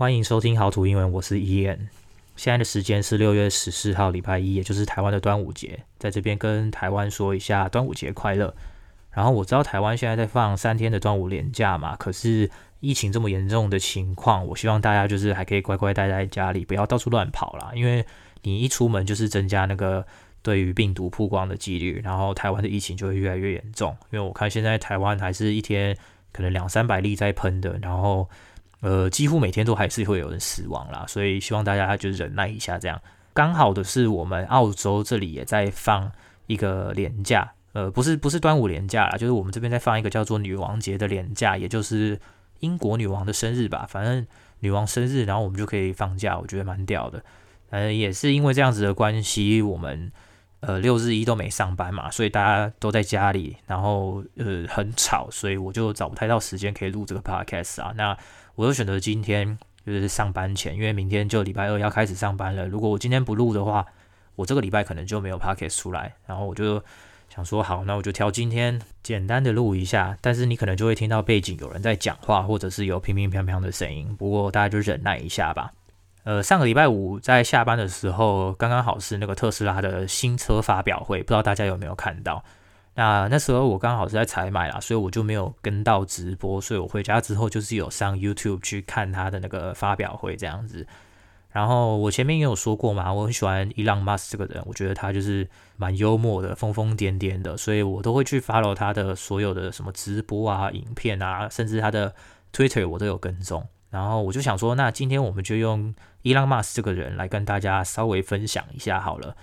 欢迎收听好土英文，我是 Ian。现在的时间是六月十四号，礼拜一，也就是台湾的端午节，在这边跟台湾说一下端午节快乐。然后我知道台湾现在在放三天的端午连假嘛，可是疫情这么严重的情况，我希望大家就是还可以乖乖待在家里，不要到处乱跑啦，因为你一出门就是增加那个对于病毒曝光的几率，然后台湾的疫情就会越来越严重。因为我看现在台湾还是一天可能两三百例在喷的，然后。呃，几乎每天都还是会有人死亡啦，所以希望大家就忍耐一下。这样刚好的是，我们澳洲这里也在放一个年假，呃，不是不是端午年假啦，就是我们这边在放一个叫做女王节的年假，也就是英国女王的生日吧。反正女王生日，然后我们就可以放假，我觉得蛮屌的。呃，也是因为这样子的关系，我们呃六日一都没上班嘛，所以大家都在家里，然后呃很吵，所以我就找不太到时间可以录这个 podcast 啊。那我就选择今天就是上班前，因为明天就礼拜二要开始上班了。如果我今天不录的话，我这个礼拜可能就没有 podcast 出来。然后我就想说，好，那我就挑今天简单的录一下。但是你可能就会听到背景有人在讲话，或者是有乒乒乓乓的声音。不过大家就忍耐一下吧。呃，上个礼拜五在下班的时候，刚刚好是那个特斯拉的新车发表会，不知道大家有没有看到？那那时候我刚好是在采买啦，所以我就没有跟到直播，所以我回家之后就是有上 YouTube 去看他的那个发表会这样子。然后我前面也有说过嘛，我很喜欢 Elon Musk 这个人，我觉得他就是蛮幽默的，疯疯癫癫的，所以我都会去 follow 他的所有的什么直播啊、影片啊，甚至他的 Twitter 我都有跟踪。然后我就想说，那今天我们就用 Elon Musk 这个人来跟大家稍微分享一下好了。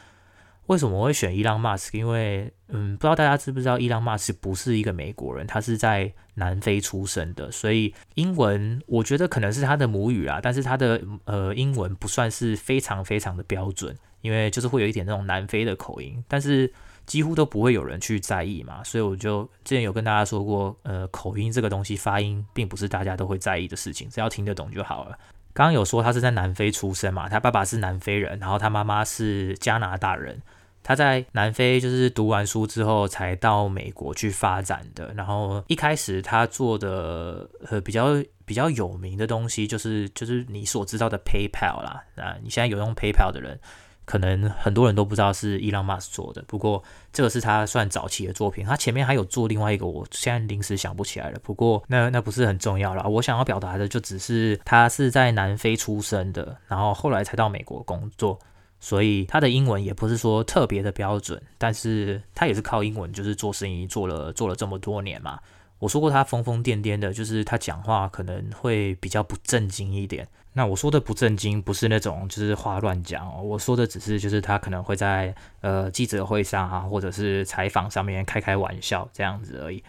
为什么我会选伊朗马斯克？因为，嗯，不知道大家知不知道，伊朗马斯克不是一个美国人，他是在南非出生的，所以英文我觉得可能是他的母语啊，但是他的呃英文不算是非常非常的标准，因为就是会有一点那种南非的口音，但是几乎都不会有人去在意嘛，所以我就之前有跟大家说过，呃，口音这个东西发音并不是大家都会在意的事情，只要听得懂就好了。刚刚有说他是在南非出生嘛，他爸爸是南非人，然后他妈妈是加拿大人。他在南非就是读完书之后才到美国去发展的。然后一开始他做的呃比较比较有名的东西就是就是你所知道的 PayPal 啦。啊，你现在有用 PayPal 的人，可能很多人都不知道是 Elon Musk 做的。不过这个是他算早期的作品。他前面还有做另外一个，我现在临时想不起来了。不过那那不是很重要啦。我想要表达的就只是他是在南非出生的，然后后来才到美国工作。所以他的英文也不是说特别的标准，但是他也是靠英文就是做生意做了做了这么多年嘛。我说过他疯疯癫癫的，就是他讲话可能会比较不正经一点。那我说的不正经不是那种就是话乱讲，我说的只是就是他可能会在呃记者会上啊，或者是采访上面开开玩笑这样子而已。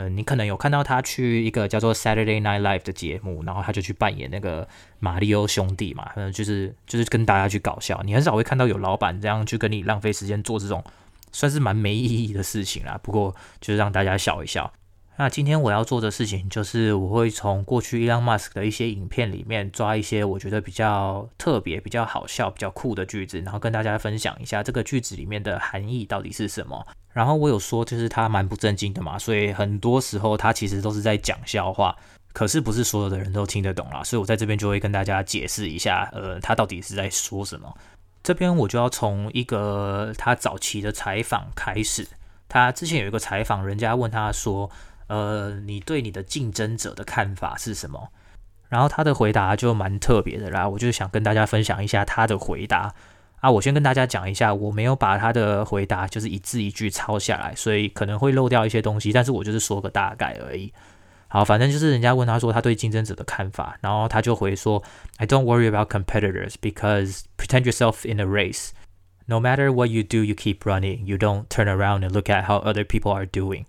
嗯、你可能有看到他去一个叫做 Saturday Night Live 的节目，然后他就去扮演那个马里奥兄弟嘛，嗯，就是就是跟大家去搞笑。你很少会看到有老板这样去跟你浪费时间做这种算是蛮没意义的事情啦。不过就是让大家笑一笑。那今天我要做的事情就是我会从过去 Elon Musk 的一些影片里面抓一些我觉得比较特别、比较好笑、比较酷的句子，然后跟大家分享一下这个句子里面的含义到底是什么。然后我有说，就是他蛮不正经的嘛，所以很多时候他其实都是在讲笑话，可是不是所有的人都听得懂啦，所以我在这边就会跟大家解释一下，呃，他到底是在说什么。这边我就要从一个他早期的采访开始，他之前有一个采访，人家问他说，呃，你对你的竞争者的看法是什么？然后他的回答就蛮特别的啦，我就想跟大家分享一下他的回答。啊，我先跟大家讲一下，我没有把他的回答就是一字一句抄下来，所以可能会漏掉一些东西，但是我就是说个大概而已。好，反正就是人家问他说他对竞争者的看法，然后他就回说：“I don't worry about competitors because pretend yourself in a race. No matter what you do, you keep running. You don't turn around and look at how other people are doing.”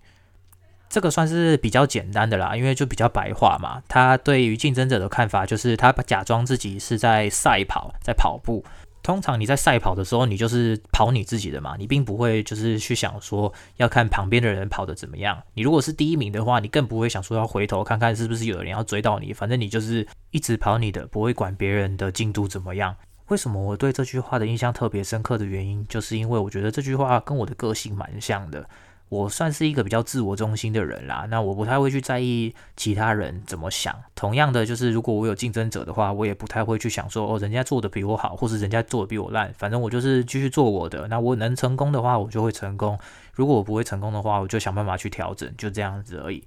这个算是比较简单的啦，因为就比较白话嘛。他对于竞争者的看法就是他假装自己是在赛跑，在跑步。通常你在赛跑的时候，你就是跑你自己的嘛，你并不会就是去想说要看旁边的人跑得怎么样。你如果是第一名的话，你更不会想说要回头看看是不是有人要追到你，反正你就是一直跑你的，不会管别人的进度怎么样。为什么我对这句话的印象特别深刻的原因，就是因为我觉得这句话跟我的个性蛮像的。我算是一个比较自我中心的人啦，那我不太会去在意其他人怎么想。同样的，就是如果我有竞争者的话，我也不太会去想说哦，人家做的比我好，或是人家做的比我烂。反正我就是继续做我的。那我能成功的话，我就会成功；如果我不会成功的话，我就想办法去调整，就这样子而已。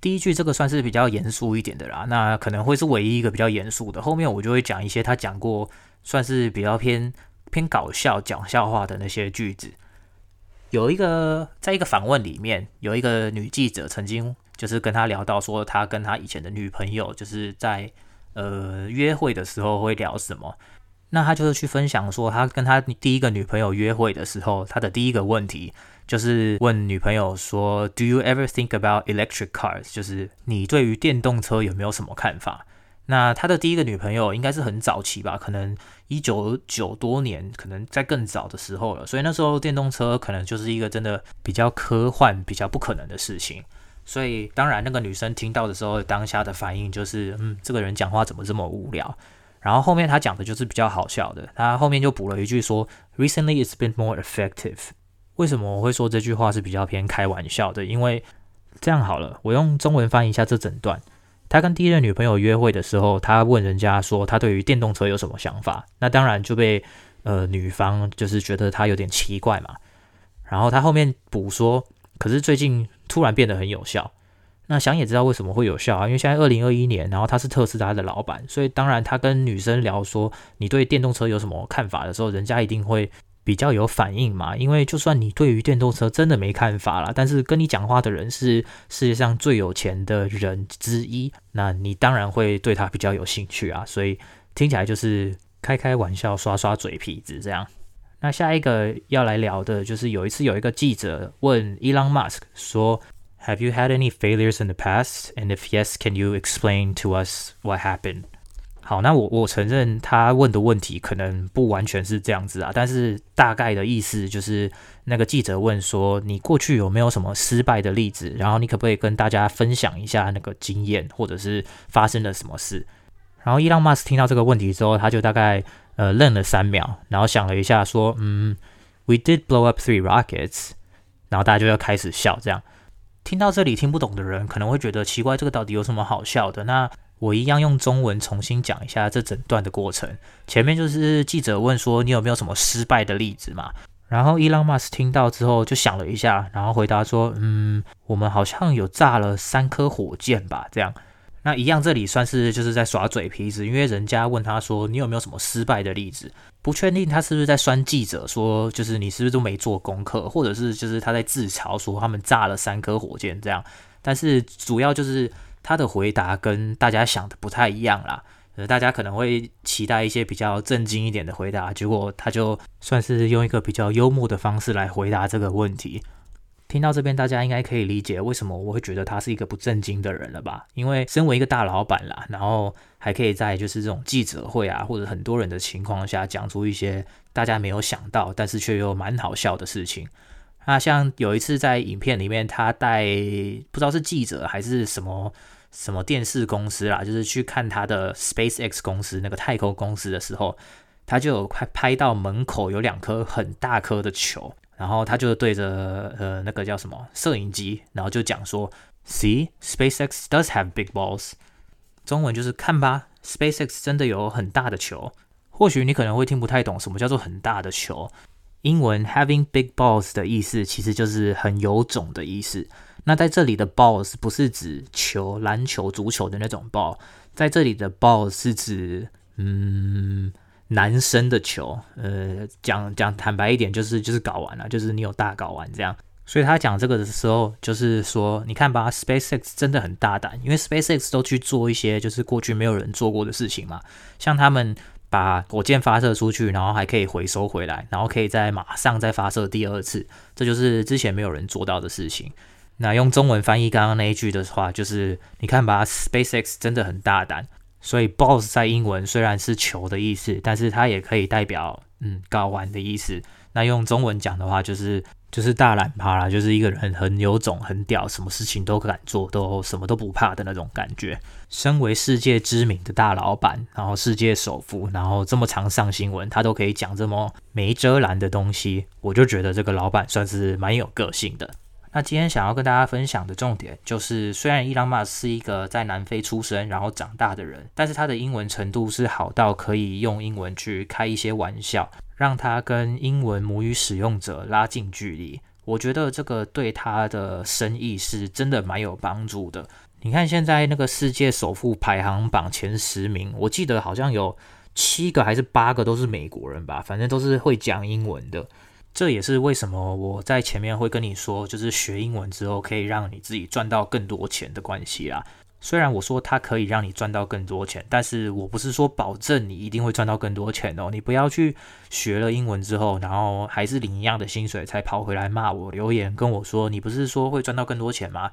第一句这个算是比较严肃一点的啦，那可能会是唯一一个比较严肃的。后面我就会讲一些他讲过，算是比较偏偏搞笑、讲笑话的那些句子。有一个，在一个访问里面，有一个女记者曾经就是跟他聊到说，他跟他以前的女朋友就是在呃约会的时候会聊什么。那他就是去分享说，他跟他第一个女朋友约会的时候，他的第一个问题就是问女朋友说，Do you ever think about electric cars？就是你对于电动车有没有什么看法？那他的第一个女朋友应该是很早期吧，可能一九九多年，可能在更早的时候了。所以那时候电动车可能就是一个真的比较科幻、比较不可能的事情。所以当然，那个女生听到的时候，当下的反应就是，嗯，这个人讲话怎么这么无聊？然后后面他讲的就是比较好笑的，他后面就补了一句说，Recently it's been more effective。为什么我会说这句话是比较偏开玩笑的？因为这样好了，我用中文翻译一下这整段。他跟第一任女朋友约会的时候，他问人家说他对于电动车有什么想法，那当然就被呃女方就是觉得他有点奇怪嘛。然后他后面补说，可是最近突然变得很有效。那想也知道为什么会有效啊，因为现在二零二一年，然后他是特斯拉的老板，所以当然他跟女生聊说你对电动车有什么看法的时候，人家一定会。比较有反应嘛，因为就算你对于电动车真的没看法啦，但是跟你讲话的人是世界上最有钱的人之一，那你当然会对他比较有兴趣啊。所以听起来就是开开玩笑、刷刷嘴皮子这样。那下一个要来聊的就是有一次有一个记者问 Elon Musk 说：“Have you had any failures in the past? And if yes, can you explain to us what happened?” 好，那我我承认他问的问题可能不完全是这样子啊，但是大概的意思就是那个记者问说，你过去有没有什么失败的例子？然后你可不可以跟大家分享一下那个经验，或者是发生了什么事？然后伊朗马斯听到这个问题之后，他就大概呃愣了三秒，然后想了一下说，嗯，We did blow up three rockets，然后大家就要开始笑。这样听到这里听不懂的人可能会觉得奇怪，这个到底有什么好笑的？那我一样用中文重新讲一下这整段的过程。前面就是记者问说，你有没有什么失败的例子嘛？然后伊朗马斯听到之后就想了一下，然后回答说，嗯，我们好像有炸了三颗火箭吧？这样，那一样这里算是就是在耍嘴皮子，因为人家问他说，你有没有什么失败的例子？不确定他是不是在酸记者说，就是你是不是都没做功课，或者是就是他在自嘲说他们炸了三颗火箭这样。但是主要就是。他的回答跟大家想的不太一样啦，呃，大家可能会期待一些比较正经一点的回答，结果他就算是用一个比较幽默的方式来回答这个问题。听到这边，大家应该可以理解为什么我会觉得他是一个不正经的人了吧？因为身为一个大老板啦，然后还可以在就是这种记者会啊，或者很多人的情况下讲出一些大家没有想到，但是却又蛮好笑的事情。那像有一次在影片里面，他带不知道是记者还是什么什么电视公司啦，就是去看他的 SpaceX 公司那个太空公司的时候，他就有拍拍到门口有两颗很大颗的球，然后他就对着呃那个叫什么摄影机，然后就讲说，See SpaceX does have big balls，中文就是看吧，SpaceX 真的有很大的球。或许你可能会听不太懂什么叫做很大的球。英文 having big balls 的意思其实就是很有种的意思。那在这里的 balls 不是指球、篮球、足球的那种 ball，在这里的 ball 是指嗯男生的球。呃，讲讲坦白一点，就是就是搞完了，就是你有大搞完这样。所以他讲这个的时候，就是说你看吧，SpaceX 真的很大胆，因为 SpaceX 都去做一些就是过去没有人做过的事情嘛，像他们。把火箭发射出去，然后还可以回收回来，然后可以再马上再发射第二次，这就是之前没有人做到的事情。那用中文翻译刚刚那一句的话，就是你看吧，SpaceX 真的很大胆。所以，BOSS 在英文虽然是球的意思，但是它也可以代表嗯睾丸的意思。那用中文讲的话，就是。就是大懒趴啦，就是一个人很有种、很屌，什么事情都敢做，都什么都不怕的那种感觉。身为世界知名的大老板，然后世界首富，然后这么常上新闻，他都可以讲这么没遮拦的东西，我就觉得这个老板算是蛮有个性的。那今天想要跟大家分享的重点就是，虽然伊朗马是一个在南非出生然后长大的人，但是他的英文程度是好到可以用英文去开一些玩笑，让他跟英文母语使用者拉近距离。我觉得这个对他的生意是真的蛮有帮助的。你看现在那个世界首富排行榜前十名，我记得好像有七个还是八个都是美国人吧，反正都是会讲英文的。这也是为什么我在前面会跟你说，就是学英文之后可以让你自己赚到更多钱的关系啦。虽然我说它可以让你赚到更多钱，但是我不是说保证你一定会赚到更多钱哦。你不要去学了英文之后，然后还是领一样的薪水才跑回来骂我留言跟我说，你不是说会赚到更多钱吗？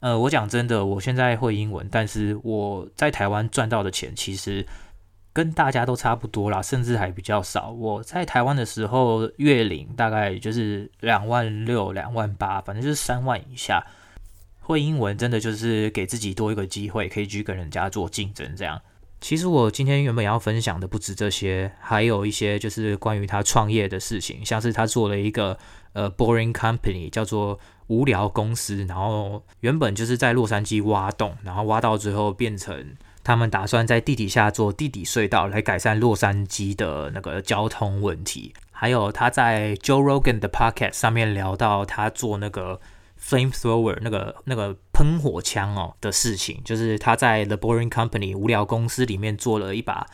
呃，我讲真的，我现在会英文，但是我在台湾赚到的钱其实。跟大家都差不多啦，甚至还比较少。我在台湾的时候，月领大概就是两万六、两万八，反正就是三万以下。会英文真的就是给自己多一个机会，可以去跟人家做竞争。这样，其实我今天原本要分享的不止这些，还有一些就是关于他创业的事情，像是他做了一个呃 Boring Company，叫做无聊公司，然后原本就是在洛杉矶挖洞，然后挖到最后变成。他们打算在地底下做地底隧道来改善洛杉矶的那个交通问题。还有他在 Joe Rogan 的 Podcast 上面聊到他做那个 Flamethrower 那个那个喷火枪哦的事情，就是他在 The Boring Company 无聊公司里面做了一把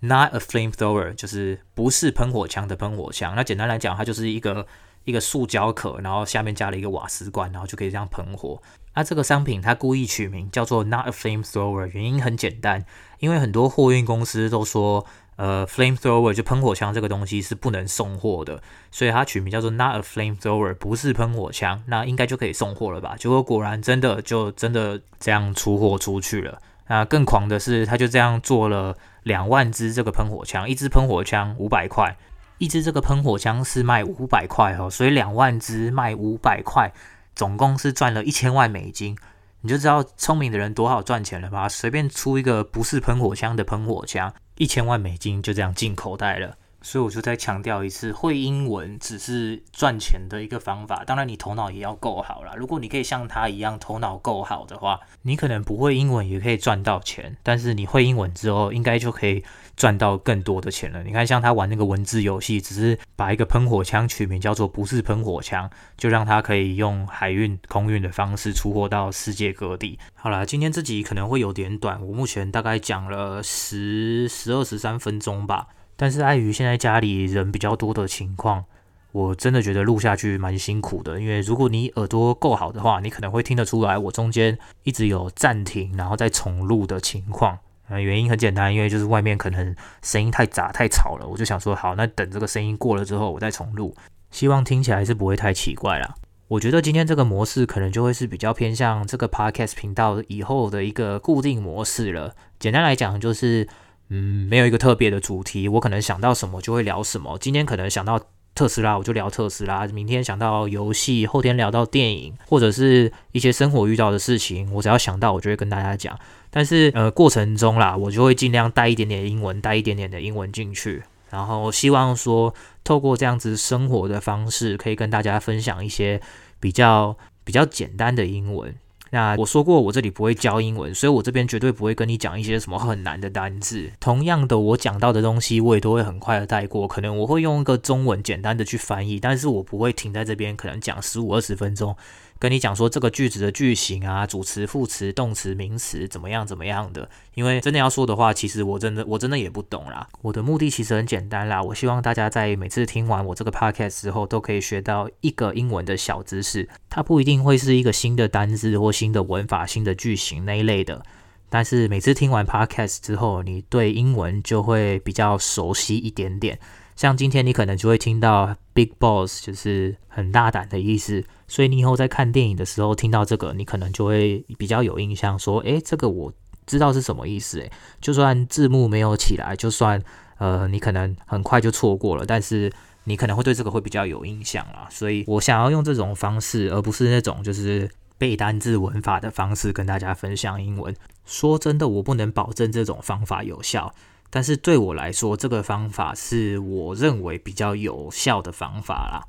Not a Flamethrower，就是不是喷火枪的喷火枪。那简单来讲，它就是一个一个塑胶壳，然后下面加了一个瓦斯罐，然后就可以这样喷火。那、这个商品它故意取名叫做 Not a Flamethrower，原因很简单，因为很多货运公司都说，呃，Flamethrower 就喷火枪这个东西是不能送货的，所以它取名叫做 Not a Flamethrower，不是喷火枪，那应该就可以送货了吧？结果果然真的就真的这样出货出去了。那更狂的是，他就这样做了两万支这个喷火枪，一支喷火枪五百块，一支这个喷火枪是卖五百块哦，所以两万支卖五百块。总共是赚了一千万美金，你就知道聪明的人多好赚钱了吧？随便出一个不是喷火枪的喷火枪，一千万美金就这样进口袋了。所以我就再强调一次，会英文只是赚钱的一个方法，当然你头脑也要够好啦。如果你可以像他一样头脑够好的话，你可能不会英文也可以赚到钱，但是你会英文之后，应该就可以赚到更多的钱了。你看，像他玩那个文字游戏，只是把一个喷火枪取名叫做“不是喷火枪”，就让他可以用海运、空运的方式出货到世界各地。好啦，今天这集可能会有点短，我目前大概讲了十、十二、十三分钟吧。但是碍于现在家里人比较多的情况，我真的觉得录下去蛮辛苦的。因为如果你耳朵够好的话，你可能会听得出来我中间一直有暂停，然后再重录的情况。原因很简单，因为就是外面可能声音太杂太吵了，我就想说好，那等这个声音过了之后我再重录，希望听起来是不会太奇怪啦。我觉得今天这个模式可能就会是比较偏向这个 podcast 频道以后的一个固定模式了。简单来讲就是。嗯，没有一个特别的主题，我可能想到什么就会聊什么。今天可能想到特斯拉，我就聊特斯拉；明天想到游戏，后天聊到电影，或者是一些生活遇到的事情，我只要想到，我就会跟大家讲。但是呃，过程中啦，我就会尽量带一点点英文，带一点点的英文进去，然后希望说透过这样子生活的方式，可以跟大家分享一些比较比较简单的英文。那我说过，我这里不会教英文，所以我这边绝对不会跟你讲一些什么很难的单字。同样的，我讲到的东西，我也都会很快的带过。可能我会用一个中文简单的去翻译，但是我不会停在这边，可能讲十五二十分钟。跟你讲说这个句子的句型啊，主词、副词、动词、名词怎么样怎么样的，因为真的要说的话，其实我真的我真的也不懂啦。我的目的其实很简单啦，我希望大家在每次听完我这个 podcast 之后，都可以学到一个英文的小知识。它不一定会是一个新的单字或新的文法、新的句型那一类的，但是每次听完 podcast 之后，你对英文就会比较熟悉一点点。像今天你可能就会听到 big boss，就是很大胆的意思，所以你以后在看电影的时候听到这个，你可能就会比较有印象，说，诶，这个我知道是什么意思，诶，就算字幕没有起来，就算呃你可能很快就错过了，但是你可能会对这个会比较有印象啦。所以我想要用这种方式，而不是那种就是背单字文法的方式跟大家分享英文。说真的，我不能保证这种方法有效。但是对我来说，这个方法是我认为比较有效的方法啦。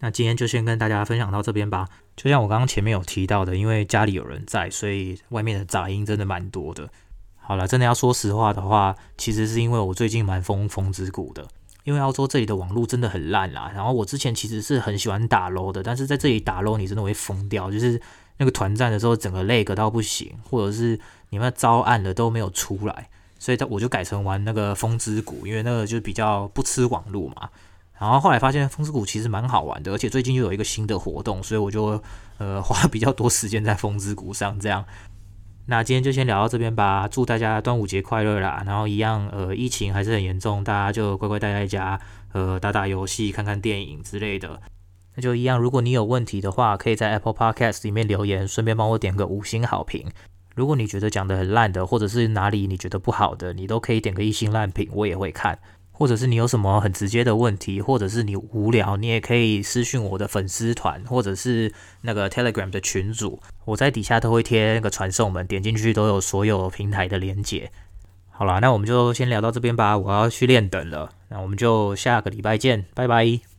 那今天就先跟大家分享到这边吧。就像我刚刚前面有提到的，因为家里有人在，所以外面的杂音真的蛮多的。好了，真的要说实话的话，其实是因为我最近蛮疯枫之谷的。因为澳洲这里的网络真的很烂啦。然后我之前其实是很喜欢打 LO 的，但是在这里打 LO 你真的会疯掉，就是那个团战的时候整个 lag 到不行，或者是你们招暗了都没有出来，所以他我就改成玩那个风之谷，因为那个就比较不吃网络嘛。然后后来发现风之谷其实蛮好玩的，而且最近又有一个新的活动，所以我就呃花比较多时间在风之谷上这样。那今天就先聊到这边吧，祝大家端午节快乐啦！然后一样，呃，疫情还是很严重，大家就乖乖待在家，呃，打打游戏、看看电影之类的。那就一样，如果你有问题的话，可以在 Apple Podcast 里面留言，顺便帮我点个五星好评。如果你觉得讲得很烂的，或者是哪里你觉得不好的，你都可以点个一星烂评，我也会看。或者是你有什么很直接的问题，或者是你无聊，你也可以私讯我的粉丝团，或者是那个 Telegram 的群组，我在底下都会贴那个传送门，点进去都有所有平台的连结。好啦，那我们就先聊到这边吧，我要去练等了，那我们就下个礼拜见，拜拜。